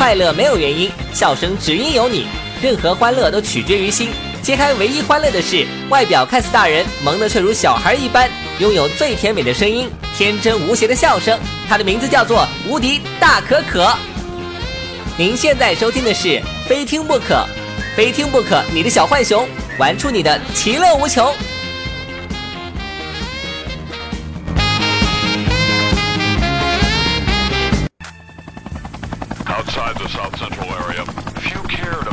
快乐没有原因，笑声只因有你。任何欢乐都取决于心。揭开唯一欢乐的是，外表看似大人，萌的却如小孩一般，拥有最甜美的声音，天真无邪的笑声。它的名字叫做无敌大可可。您现在收听的是《非听不可》，非听不可，你的小浣熊玩出你的其乐无穷。The South Central area, few cared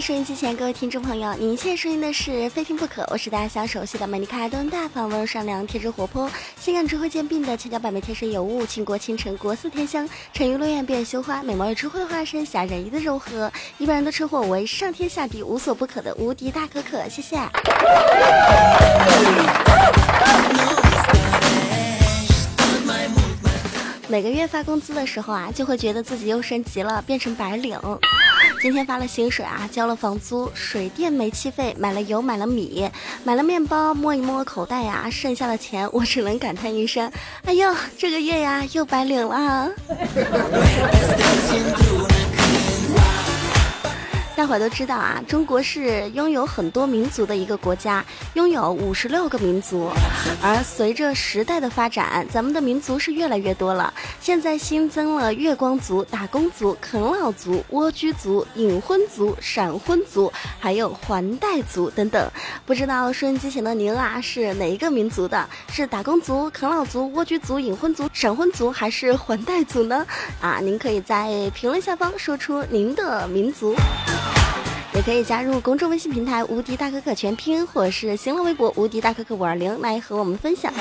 收音机前各位听众朋友，您现在收听的是《非听不可》，我是大家小熟悉的美丽可爱、端大方、温柔善良、天真活泼、性感智慧兼并的千娇百媚、天生尤物、倾国倾城、国色天香、沉鱼落雁、闭月羞花、美貌与智慧的化身、侠人一的柔和，一般人都称呼我为上天下地无所不可的无敌大可可，谢谢。每个月发工资的时候啊，就会觉得自己又升级了，变成白领。今天发了薪水啊，交了房租、水电、煤气费，买了油，买了米，买了面包，摸一摸口袋呀，剩下的钱我只能感叹一声：哎呦，这个月呀又白领了。大伙都知道啊，中国是拥有很多民族的一个国家，拥有五十六个民族。而随着时代的发展，咱们的民族是越来越多了。现在新增了月光族、打工族、啃老族、蜗居族、隐婚族、闪婚族，还有还贷族等等。不知道收音机前的您啊，是哪一个民族的？是打工族、啃老族、蜗居族、隐婚族、闪婚族，还是还贷族呢？啊，您可以在评论下方说出您的民族。可以加入公众微信平台“无敌大可可全拼”，或是新浪微博“无敌大可可五二零”来和我们分享。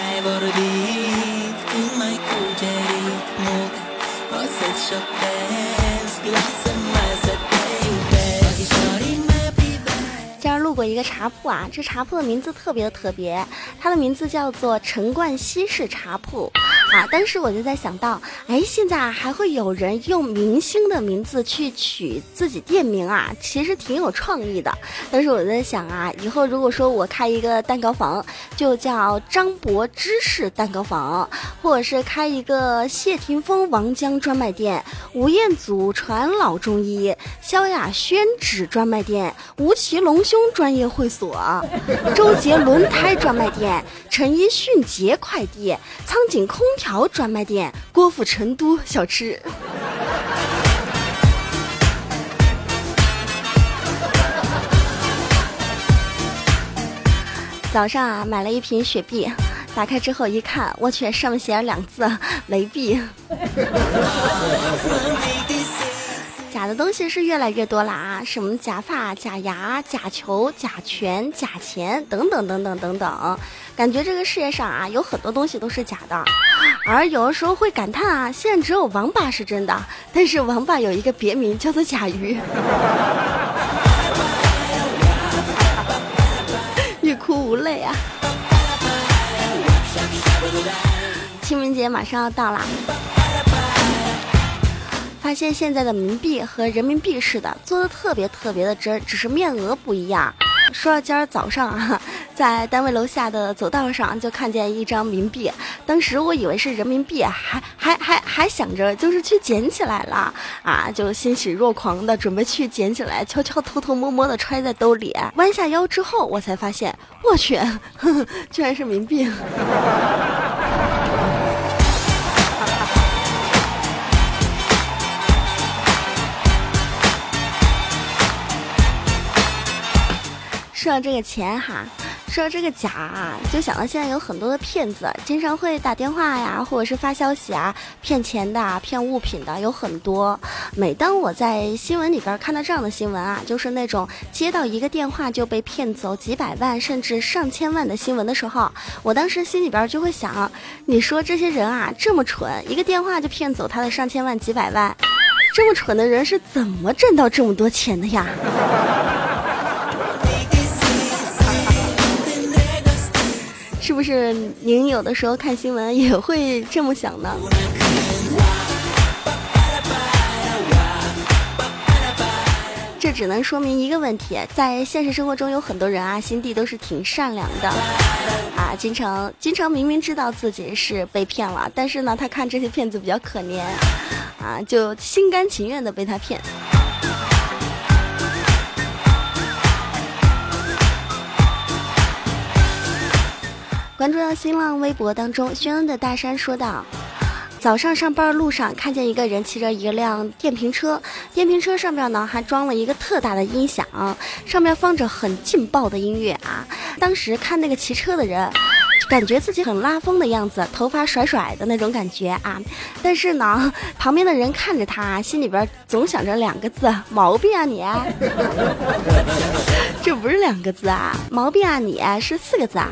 今儿路过一个茶铺啊，这茶铺的名字特别的特别，它的名字叫做陈冠希式茶铺啊。当时我就在想到，哎，现在啊还会有人用明星的名字去取自己店名啊，其实挺有创意的。但是我在想啊，以后如果说我开一个蛋糕房，就叫张柏芝士蛋糕房，或者是开一个谢霆锋王江专卖店、吴彦祖传老中医、萧亚轩纸专卖店、吴奇隆胸专业会所、周杰轮胎专卖店、陈奕迅捷快递、苍井空条专卖店、郭府成都小吃。早上啊，买了一瓶雪碧，打开之后一看，我去，上面写了两字“雷碧”。假的东西是越来越多了啊，什么假发、假牙、假球、假拳、假钱等等等等等等，感觉这个世界上啊有很多东西都是假的，而有的时候会感叹啊，现在只有王八是真的，但是王八有一个别名叫做甲鱼。欲哭无泪啊！清明节马上要到啦，发现现在的冥币和人民币似的，做的特别特别的真，只是面额不一样。说到今儿早上啊，在单位楼下的走道上就看见一张冥币，当时我以为是人民币，还还还还想着就是去捡起来了啊，就欣喜若狂的准备去捡起来，悄悄偷偷摸摸的揣在兜里。弯下腰之后，我才发现，我去，呵呵居然是冥币。说到这个钱哈，说到这个假啊，就想到现在有很多的骗子，经常会打电话呀，或者是发消息啊，骗钱的、骗物品的有很多。每当我在新闻里边看到这样的新闻啊，就是那种接到一个电话就被骗走几百万甚至上千万的新闻的时候，我当时心里边就会想，你说这些人啊这么蠢，一个电话就骗走他的上千万几百万，这么蠢的人是怎么挣到这么多钱的呀？是不是您有的时候看新闻 也会这么想呢？这只能说明一个问题，在现实生活中有很多人啊，心地都是挺善良的，啊，经常经常明明知道自己是被骗了，但是呢，他看这些骗子比较可怜，啊，就心甘情愿的被他骗。关注到新浪微博当中，宣恩的大山说道。早上上班路上看见一个人骑着一辆电瓶车，电瓶车上面呢还装了一个特大的音响，上面放着很劲爆的音乐啊。当时看那个骑车的人，感觉自己很拉风的样子，头发甩甩的那种感觉啊。但是呢，旁边的人看着他，心里边总想着两个字：毛病啊你！这不是两个字啊，毛病啊你是四个字啊。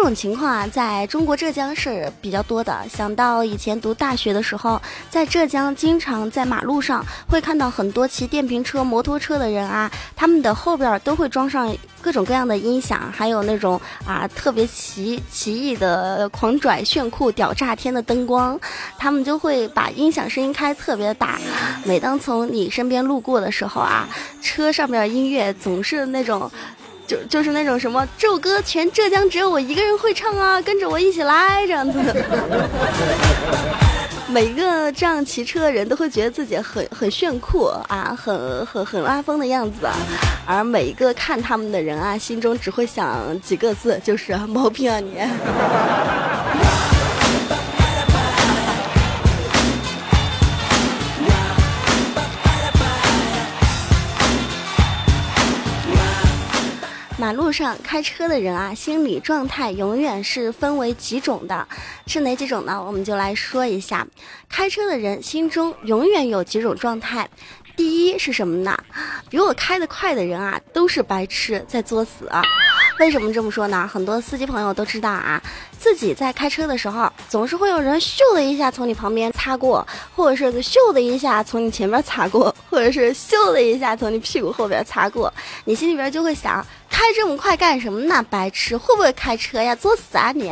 这种情况啊，在中国浙江是比较多的。想到以前读大学的时候，在浙江经常在马路上会看到很多骑电瓶车、摩托车的人啊，他们的后边都会装上各种各样的音响，还有那种啊特别奇奇异的狂拽炫酷屌炸天的灯光，他们就会把音响声音开特别大。每当从你身边路过的时候啊，车上面音乐总是那种。就就是那种什么这首歌全浙江只有我一个人会唱啊，跟着我一起来这样子的。每一个这样骑车的人都会觉得自己很很炫酷啊，很很很拉风的样子啊，而每一个看他们的人啊，心中只会想几个字，就是毛病啊你。路上开车的人啊，心理状态永远是分为几种的，是哪几种呢？我们就来说一下，开车的人心中永远有几种状态。第一是什么呢？比我开得快的人啊，都是白痴在作死。为什么这么说呢？很多司机朋友都知道啊，自己在开车的时候，总是会有人咻的一下从你旁边擦过，或者是咻的一下从你前面擦过，或者是咻的一下从你屁股后边擦过，你心里边就会想，开这么快干什么呢？白痴，会不会开车呀？作死啊你！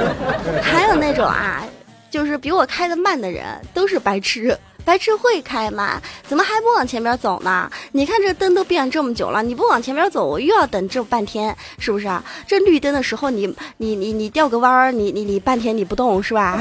还有那种啊，就是比我开的慢的人，都是白痴。白痴会开吗？怎么还不往前边走呢？你看这灯都变这么久了，你不往前边走，我又要等这半天，是不是啊？这绿灯的时候，你你你你掉个弯儿，你你你半天你不动是吧？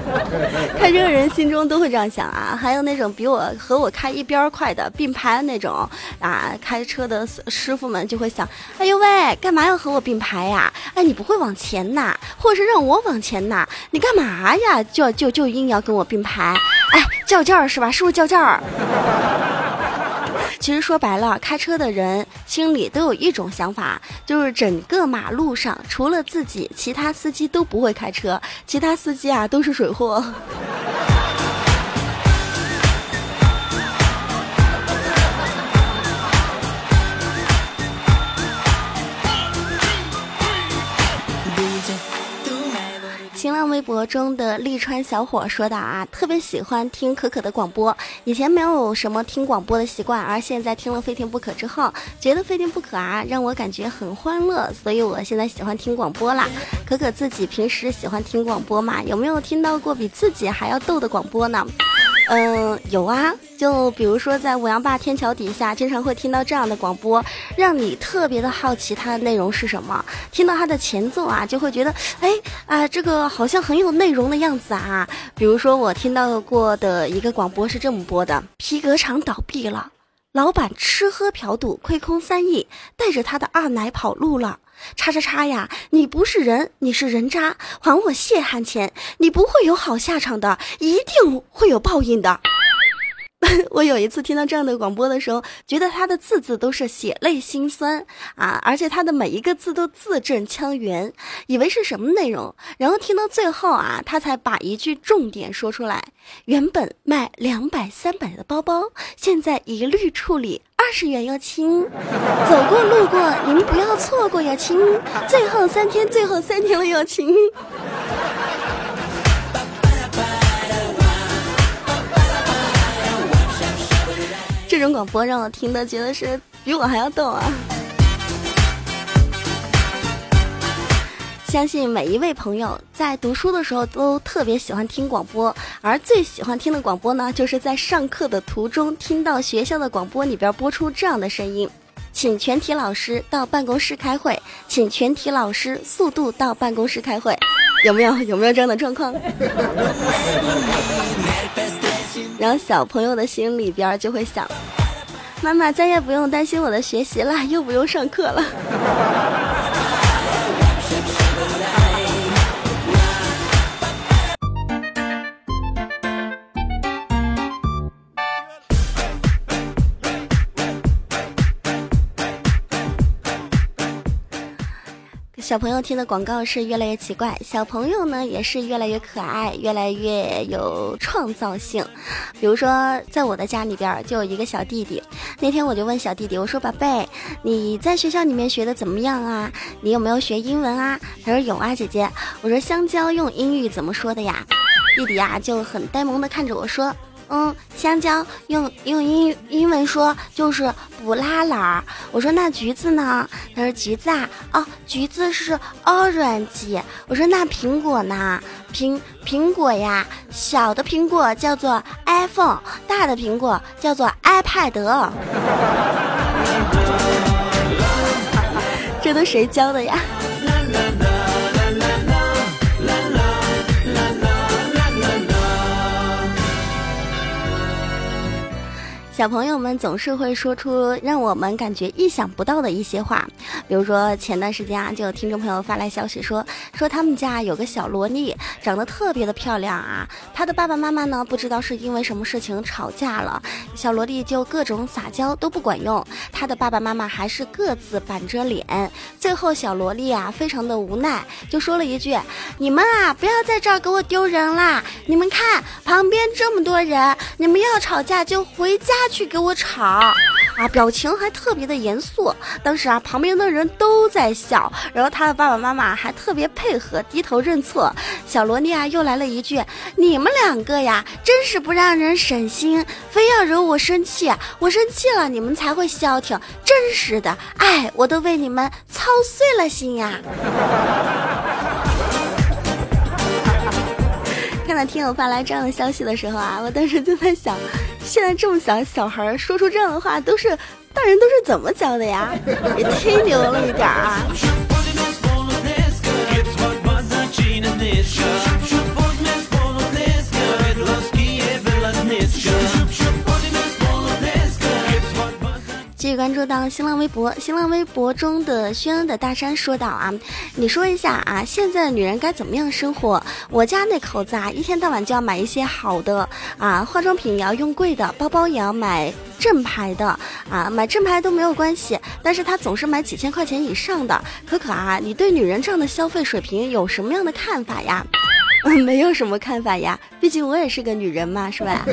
开车人心中都会这样想啊。还有那种比我和我开一边快的并排的那种啊，开车的师傅们就会想：哎呦喂，干嘛要和我并排呀？哎，你不会往前呐，或者是让我往前呐？你干嘛呀？就就就硬要跟我并排？哎，叫较劲儿是吧？是不是较劲儿？其实说白了，开车的人心里都有一种想法，就是整个马路上除了自己，其他司机都不会开车，其他司机啊都是水货。微博中的利川小伙说的啊，特别喜欢听可可的广播，以前没有什么听广播的习惯，而现在听了《非听不可》之后，觉得《非听不可》啊让我感觉很欢乐，所以我现在喜欢听广播啦。可可自己平时喜欢听广播吗？有没有听到过比自己还要逗的广播呢？嗯，有啊，就比如说在五羊坝天桥底下，经常会听到这样的广播，让你特别的好奇它的内容是什么。听到它的前奏啊，就会觉得，哎啊，这个好像很有内容的样子啊。比如说我听到过的一个广播是这么播的：皮革厂倒闭了，老板吃喝嫖赌亏空三亿，带着他的二奶跑路了。叉叉叉呀！你不是人，你是人渣，还我血汗钱！你不会有好下场的，一定会有报应的。我有一次听到这样的广播的时候，觉得他的字字都是血泪心酸啊，而且他的每一个字都字正腔圆，以为是什么内容，然后听到最后啊，他才把一句重点说出来：原本卖两百三百的包包，现在一律处理二十元哟亲，走过路过您不要错过哟亲，最后三天，最后三天了哟亲。种广播让我听的觉得是比我还要逗啊！相信每一位朋友在读书的时候都特别喜欢听广播，而最喜欢听的广播呢，就是在上课的途中听到学校的广播里边播出这样的声音：“请全体老师到办公室开会，请全体老师速度到办公室开会。”有没有有没有这样的状况？然后小朋友的心里边就会想：妈妈再也不用担心我的学习了，又不用上课了。小朋友听的广告是越来越奇怪，小朋友呢也是越来越可爱，越来越有创造性。比如说，在我的家里边就有一个小弟弟，那天我就问小弟弟，我说：“宝贝，你在学校里面学的怎么样啊？你有没有学英文啊？”他说：“有啊，姐姐。”我说：“香蕉用英语怎么说的呀？”弟弟呀就很呆萌的看着我说。嗯，香蕉用用英英文说就是 banana。我说那橘子呢？他说橘子啊，哦，橘子是 orange。我说那苹果呢？苹苹果呀，小的苹果叫做 iPhone，大的苹果叫做 iPad。这都谁教的呀？小朋友们总是会说出让我们感觉意想不到的一些话，比如说前段时间啊，就有听众朋友发来消息说，说他们家有个小萝莉，长得特别的漂亮啊，她的爸爸妈妈呢不知道是因为什么事情吵架了，小萝莉就各种撒娇都不管用，她的爸爸妈妈还是各自板着脸，最后小萝莉啊非常的无奈，就说了一句：“你们啊不要在这儿给我丢人啦，你们看旁边这么多人，你们要吵架就回家。”去给我吵。啊！表情还特别的严肃。当时啊，旁边的人都在笑，然后他的爸爸妈妈还特别配合，低头认错。小萝莉啊，又来了一句：“你们两个呀，真是不让人省心，非要惹我生气。我生气了，你们才会消停。真是的，哎，我都为你们操碎了心呀。”看到听友发来这样的消息的时候啊，我当时就在想，现在这么小小孩说出这样的话，都是大人都是怎么教的呀？也忒牛了一点啊！续关注到新浪微博，新浪微博中的轩恩的大山说道啊，你说一下啊，现在女人该怎么样生活？我家那口子啊，一天到晚就要买一些好的啊，化妆品也要用贵的，包包也要买正牌的啊，买正牌都没有关系，但是他总是买几千块钱以上的。可可啊，你对女人这样的消费水平有什么样的看法呀？没有什么看法呀，毕竟我也是个女人嘛，是吧？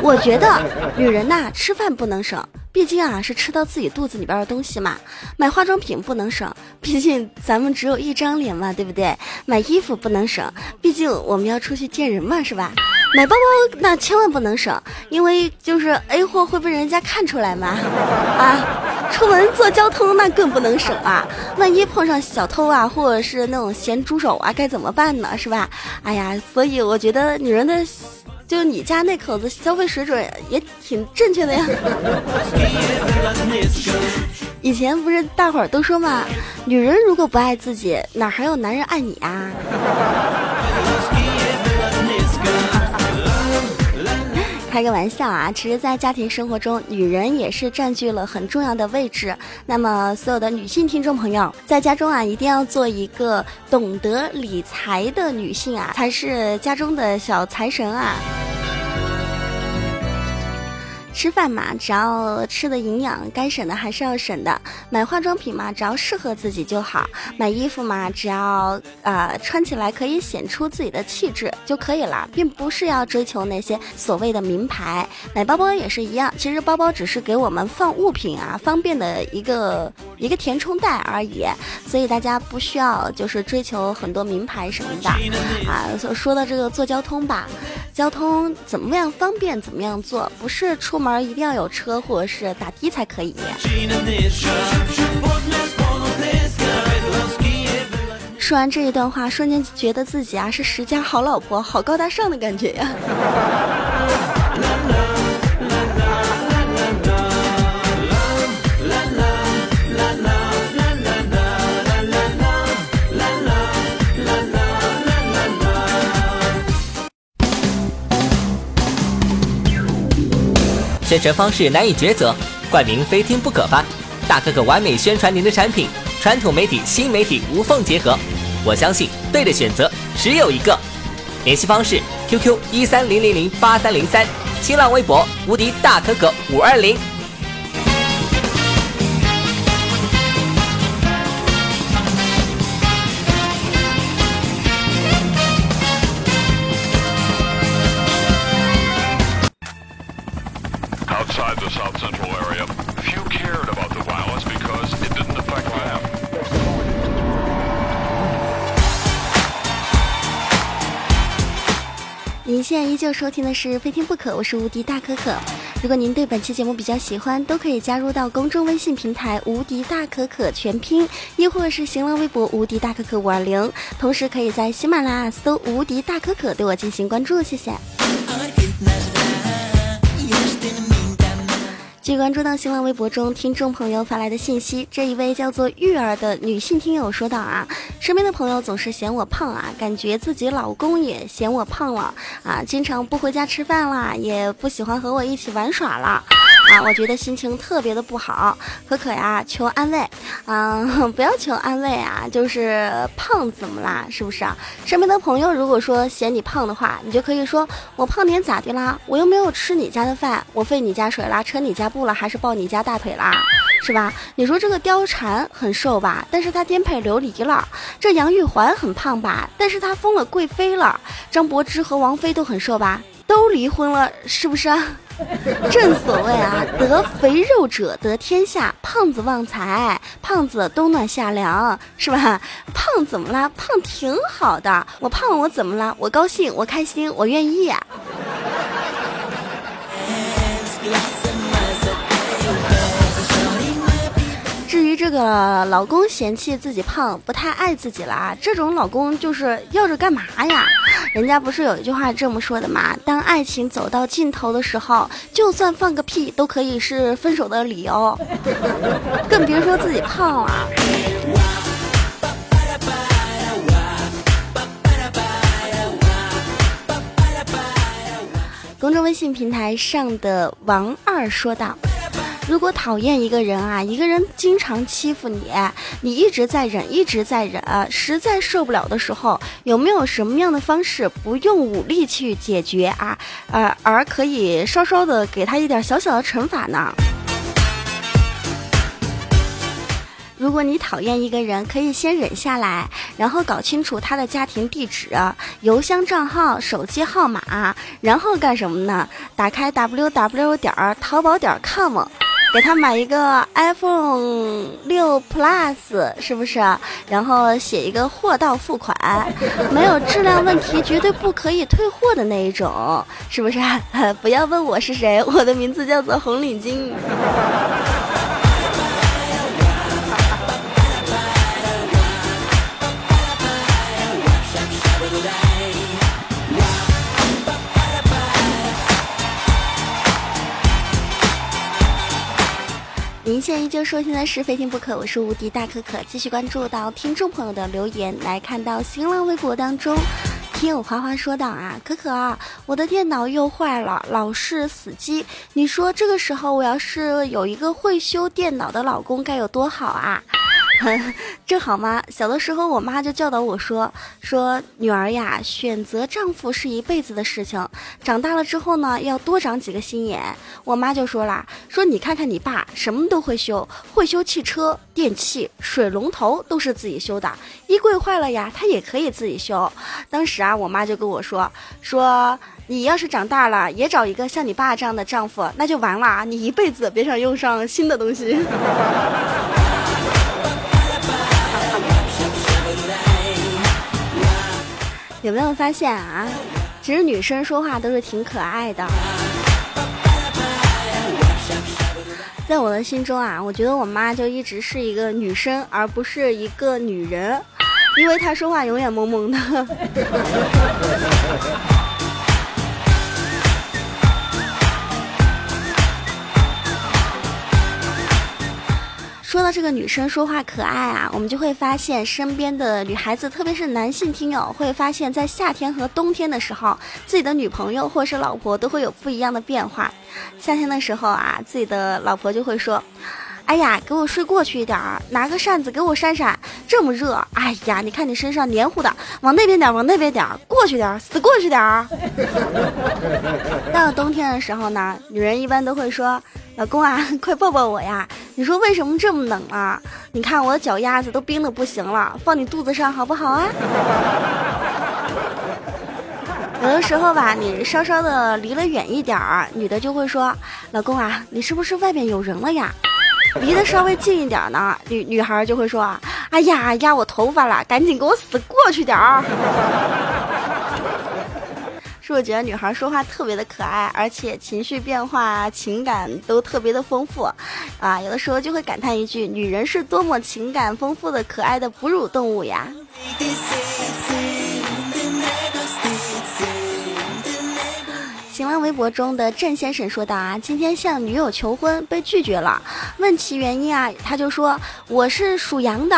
我觉得女人呐，吃饭不能省。毕竟啊，是吃到自己肚子里边的东西嘛。买化妆品不能省，毕竟咱们只有一张脸嘛，对不对？买衣服不能省，毕竟我们要出去见人嘛，是吧？买包包那千万不能省，因为就是 A 货会被人家看出来嘛。啊，出门坐交通那更不能省啊，万一碰上小偷啊，或者是那种咸猪手啊，该怎么办呢？是吧？哎呀，所以我觉得女人的。就你家那口子消费水准也挺正确的呀。以前不是大伙儿都说嘛，女人如果不爱自己，哪还有男人爱你啊？开个玩笑啊！其实，在家庭生活中，女人也是占据了很重要的位置。那么，所有的女性听众朋友，在家中啊，一定要做一个懂得理财的女性啊，才是家中的小财神啊。吃饭嘛，只要吃的营养，该省的还是要省的。买化妆品嘛，只要适合自己就好。买衣服嘛，只要呃穿起来可以显出自己的气质就可以了，并不是要追求那些所谓的名牌。买包包也是一样，其实包包只是给我们放物品啊方便的一个一个填充袋而已，所以大家不需要就是追求很多名牌什么的啊。所说到这个坐交通吧，交通怎么样方便怎么样坐，不是出。门一定要有车或者是打的才可以。说完这一段话，瞬间觉得自己啊是十佳好老婆，好高大上的感觉呀。宣传方式难以抉择，冠名非听不可吧。大可可完美宣传您的产品，传统媒体、新媒体无缝结合。我相信对的选择只有一个。联系方式：QQ 一三零零零八三零三，新浪微博无敌大可可五二零。现在依旧收听的是《非听不可》，我是无敌大可可。如果您对本期节目比较喜欢，都可以加入到公众微信平台“无敌大可可”全拼，亦或是新浪微博“无敌大可可五二零”，同时可以在喜马拉雅搜“无敌大可可”对我进行关注，谢谢。据关注到新浪微博中听众朋友发来的信息，这一位叫做玉儿的女性听友说道啊，身边的朋友总是嫌我胖啊，感觉自己老公也嫌我胖了啊，经常不回家吃饭啦，也不喜欢和我一起玩耍了。我觉得心情特别的不好。可可呀，求安慰，嗯，不要求安慰啊，就是胖怎么啦？是不是啊？身边的朋友如果说嫌你胖的话，你就可以说我胖点咋的啦？我又没有吃你家的饭，我费你家水啦，扯你家布了，还是抱你家大腿啦？是吧？你说这个貂蝉很瘦吧，但是她颠沛流离了；这杨玉环很胖吧，但是她封了贵妃了；张柏芝和王菲都很瘦吧，都离婚了，是不是啊？正所谓啊，得肥肉者得天下，胖子旺财，胖子冬暖夏凉，是吧？胖怎么了？胖挺好的，我胖我怎么了？我高兴，我开心，我愿意呀、至于这个老公嫌弃自己胖，不太爱自己了，这种老公就是要着干嘛呀？人家不是有一句话这么说的吗？当爱情走到尽头的时候，就算放个屁都可以是分手的理由，更别说自己胖了。公众微信平台上的王二说道。如果讨厌一个人啊，一个人经常欺负你，你一直在忍，一直在忍，实在受不了的时候，有没有什么样的方式不用武力去解决啊？呃，而可以稍稍的给他一点小小的惩罚呢？如果你讨厌一个人，可以先忍下来，然后搞清楚他的家庭地址、邮箱账号、手机号码，然后干什么呢？打开 w w 点儿淘宝点 com。给他买一个 iPhone 六 Plus，是不是？然后写一个货到付款，没有质量问题，绝对不可以退货的那一种，是不是？不要问我是谁，我的名字叫做红领巾。现在依旧收听的是《非听不可》，我是无敌大可可。继续关注到听众朋友的留言，来看到新浪微博当中，听友花花说道啊，可可啊，我的电脑又坏了，老是死机。你说这个时候我要是有一个会修电脑的老公，该有多好啊！正好嘛，小的时候我妈就教导我说：“说女儿呀，选择丈夫是一辈子的事情，长大了之后呢，要多长几个心眼。”我妈就说啦：“说你看看你爸，什么都会修，会修汽车、电器、水龙头都是自己修的，衣柜坏了呀，他也可以自己修。”当时啊，我妈就跟我说：“说你要是长大了也找一个像你爸这样的丈夫，那就完了，你一辈子别想用上新的东西。”有没有发现啊？其实女生说话都是挺可爱的。在我的心中啊，我觉得我妈就一直是一个女生，而不是一个女人。因为她说话永远萌萌的。说到这个女生说话可爱啊，我们就会发现身边的女孩子，特别是男性听友，会发现，在夏天和冬天的时候，自己的女朋友或是老婆都会有不一样的变化。夏天的时候啊，自己的老婆就会说：“哎呀，给我睡过去一点儿，拿个扇子给我扇扇，这么热，哎呀，你看你身上黏糊的，往那边点，往那边点，过去点，死过去点儿。”到冬天的时候呢，女人一般都会说：“老公啊，快抱抱我呀。”你说为什么这么冷啊？你看我的脚丫子都冰的不行了，放你肚子上好不好啊？有的时候吧，你稍稍的离了远一点儿，女的就会说：“老公啊，你是不是外面有人了呀？”离得稍微近一点呢，女女孩就会说啊：“哎呀，压我头发了，赶紧给我死过去点儿。”是不是觉得女孩说话特别的可爱，而且情绪变化、情感都特别的丰富，啊，有的时候就会感叹一句：女人是多么情感丰富的可爱的哺乳动物呀！新浪微博中的郑先生说道啊，今天向女友求婚被拒绝了，问其原因啊，他就说我是属羊的，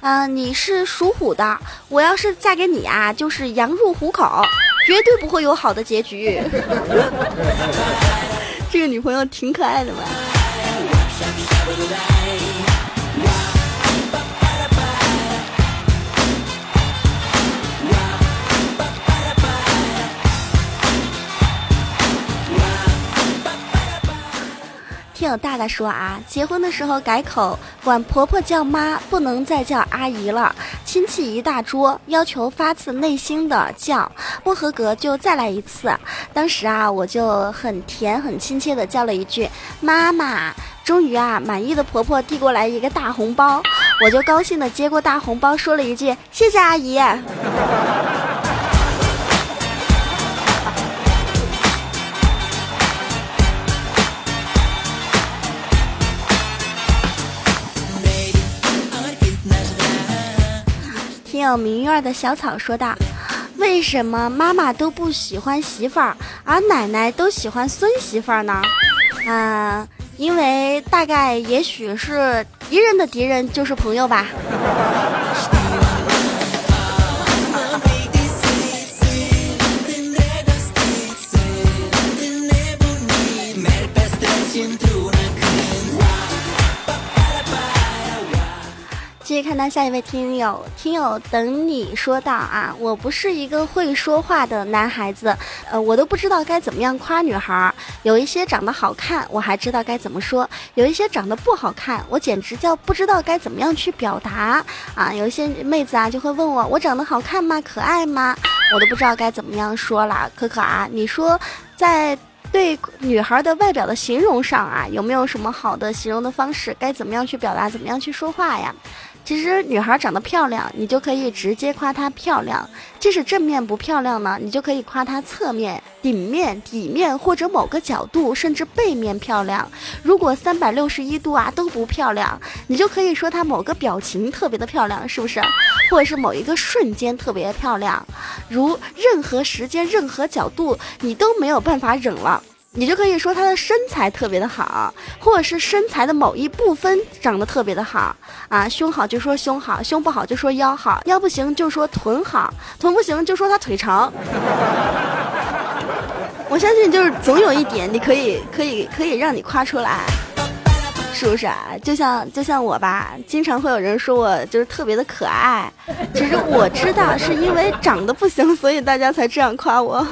啊，你是属虎的，我要是嫁给你啊，就是羊入虎口。绝对不会有好的结局。这个女朋友挺可爱的嘛。听我大大说啊，结婚的时候改口，管婆婆叫妈，不能再叫阿姨了。亲戚一大桌，要求发自内心的叫，不合格就再来一次。当时啊，我就很甜很亲切的叫了一句妈妈。终于啊，满意的婆婆递过来一个大红包，我就高兴的接过大红包，说了一句谢谢阿姨。到明月的小草说道：“为什么妈妈都不喜欢媳妇儿，而奶奶都喜欢孙媳妇儿呢？啊，因为大概也许是敌人的敌人就是朋友吧。”看到下一位听友，听友等你说道啊，我不是一个会说话的男孩子，呃，我都不知道该怎么样夸女孩儿。有一些长得好看，我还知道该怎么说；有一些长得不好看，我简直叫不知道该怎么样去表达啊。有一些妹子啊，就会问我，我长得好看吗？可爱吗？我都不知道该怎么样说了。可可啊，你说在对女孩的外表的形容上啊，有没有什么好的形容的方式？该怎么样去表达？怎么样去说话呀？其实女孩长得漂亮，你就可以直接夸她漂亮；即使正面不漂亮呢，你就可以夸她侧面、顶面、底面或者某个角度，甚至背面漂亮。如果三百六十一度啊都不漂亮，你就可以说她某个表情特别的漂亮，是不是？或者是某一个瞬间特别漂亮，如任何时间、任何角度你都没有办法忍了。你就可以说她的身材特别的好，或者是身材的某一部分长得特别的好啊，胸好就说胸好，胸不好就说腰好，腰不行就说臀好，臀不行就说她腿长。我相信就是总有一点你可以可以可以让你夸出来，是不是啊？就像就像我吧，经常会有人说我就是特别的可爱，其实我知道是因为长得不行，所以大家才这样夸我。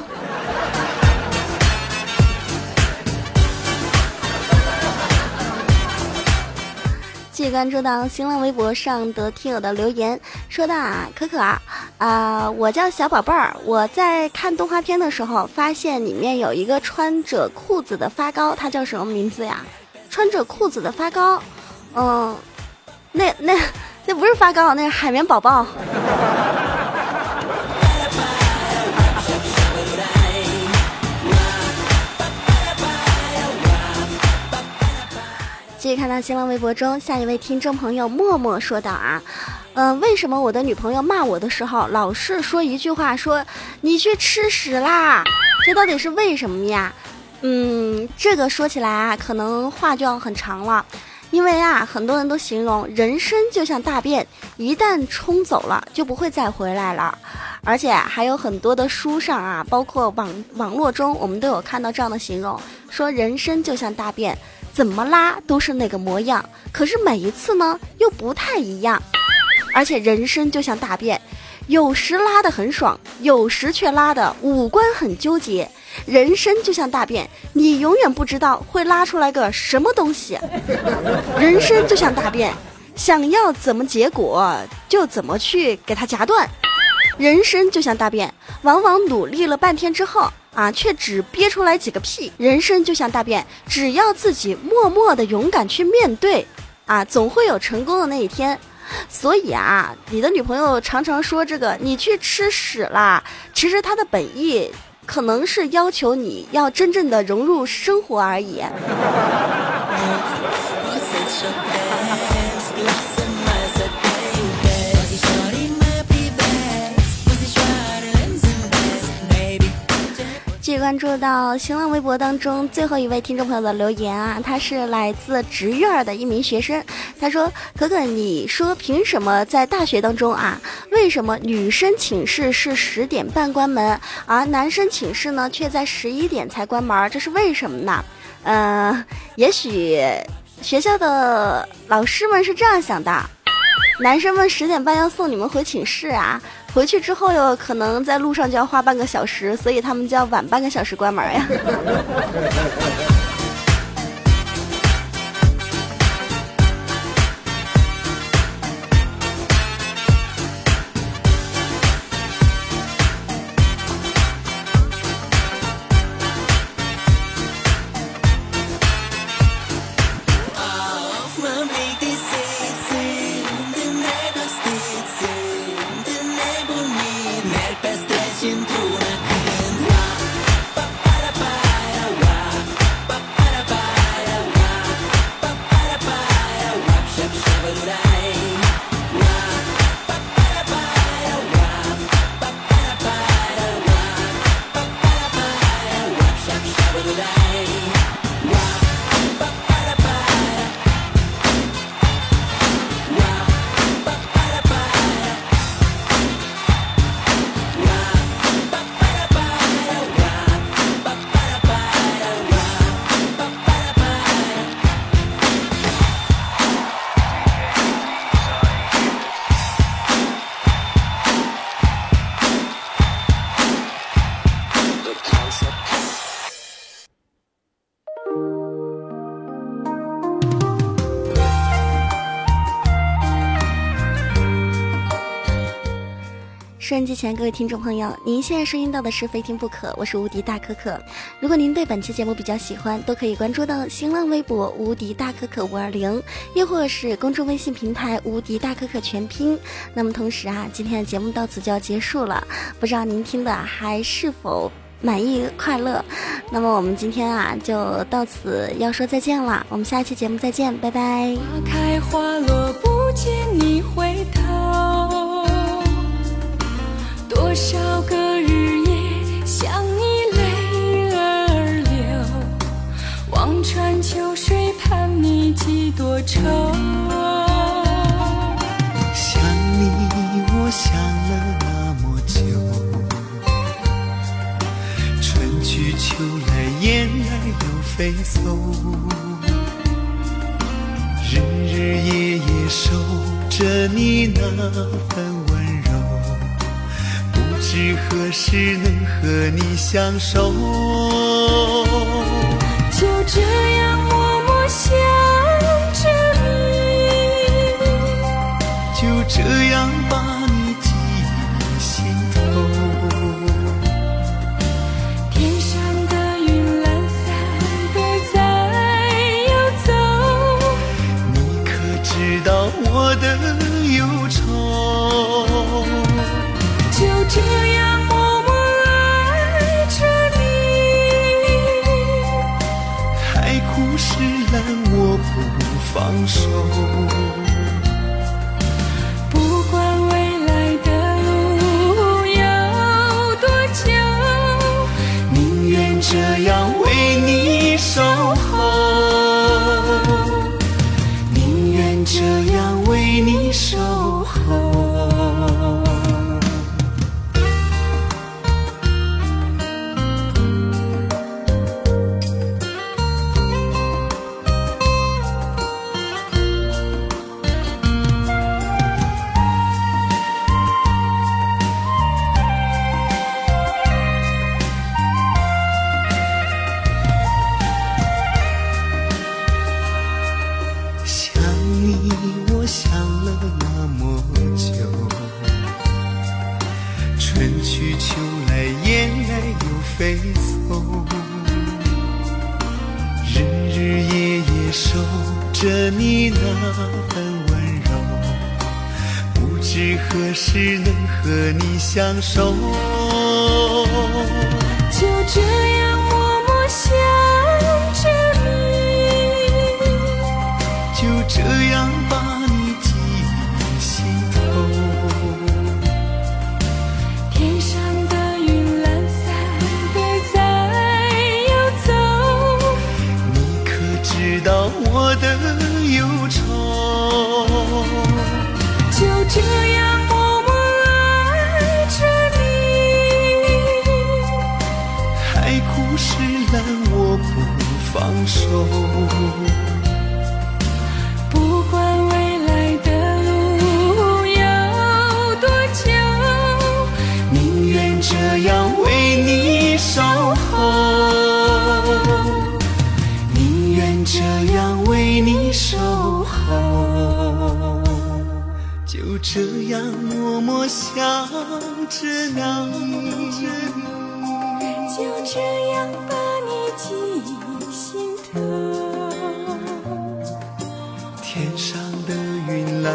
关注到新浪微博上的听友的留言，说到啊，可可啊，啊，我叫小宝贝儿，我在看动画片的时候，发现里面有一个穿着裤子的发糕，他叫什么名字呀？穿着裤子的发糕，嗯，那那那不是发糕，那是海绵宝宝。继续看到新浪微博中下一位听众朋友默默说道啊，嗯，为什么我的女朋友骂我的时候老是说一句话，说你去吃屎啦？这到底是为什么呀？嗯，这个说起来啊，可能话就要很长了。因为啊，很多人都形容人生就像大便，一旦冲走了就不会再回来了。而且还有很多的书上啊，包括网网络中，我们都有看到这样的形容，说人生就像大便，怎么拉都是那个模样，可是每一次呢又不太一样。而且人生就像大便，有时拉得很爽，有时却拉得五官很纠结。人生就像大便，你永远不知道会拉出来个什么东西。人生就像大便，想要怎么结果就怎么去给它夹断。人生就像大便，往往努力了半天之后啊，却只憋出来几个屁。人生就像大便，只要自己默默的勇敢去面对，啊，总会有成功的那一天。所以啊，你的女朋友常常说这个你去吃屎啦，其实她的本意可能是要求你要真正的融入生活而已。关注到新浪微博当中最后一位听众朋友的留言啊，他是来自职院的一名学生。他说：“可可，你说凭什么在大学当中啊？为什么女生寝室是十点半关门，而男生寝室呢却在十一点才关门？这是为什么呢？嗯，也许学校的老师们是这样想的：男生们十点半要送你们回寝室啊。”回去之后又可能在路上就要花半个小时，所以他们就要晚半个小时关门呀。收音机前各位听众朋友，您现在收听到的是《非听不可》，我是无敌大可可。如果您对本期节目比较喜欢，都可以关注到新浪微博“无敌大可可五二零”，又或是公众微信平台“无敌大可可全拼”。那么同时啊，今天的节目到此就要结束了，不知道您听的还是否满意快乐？那么我们今天啊，就到此要说再见了，我们下期节目再见，拜拜。花开花落，不见你多少个日夜想你泪儿流，望穿秋水盼你几多愁。想你我想了那么久，春去秋来雁儿又飞走，日日夜夜守着你那份温。知何时能和你相守？就这样默默想着你，就这样把这样为你守候。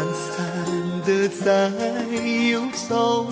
懒散的在游走，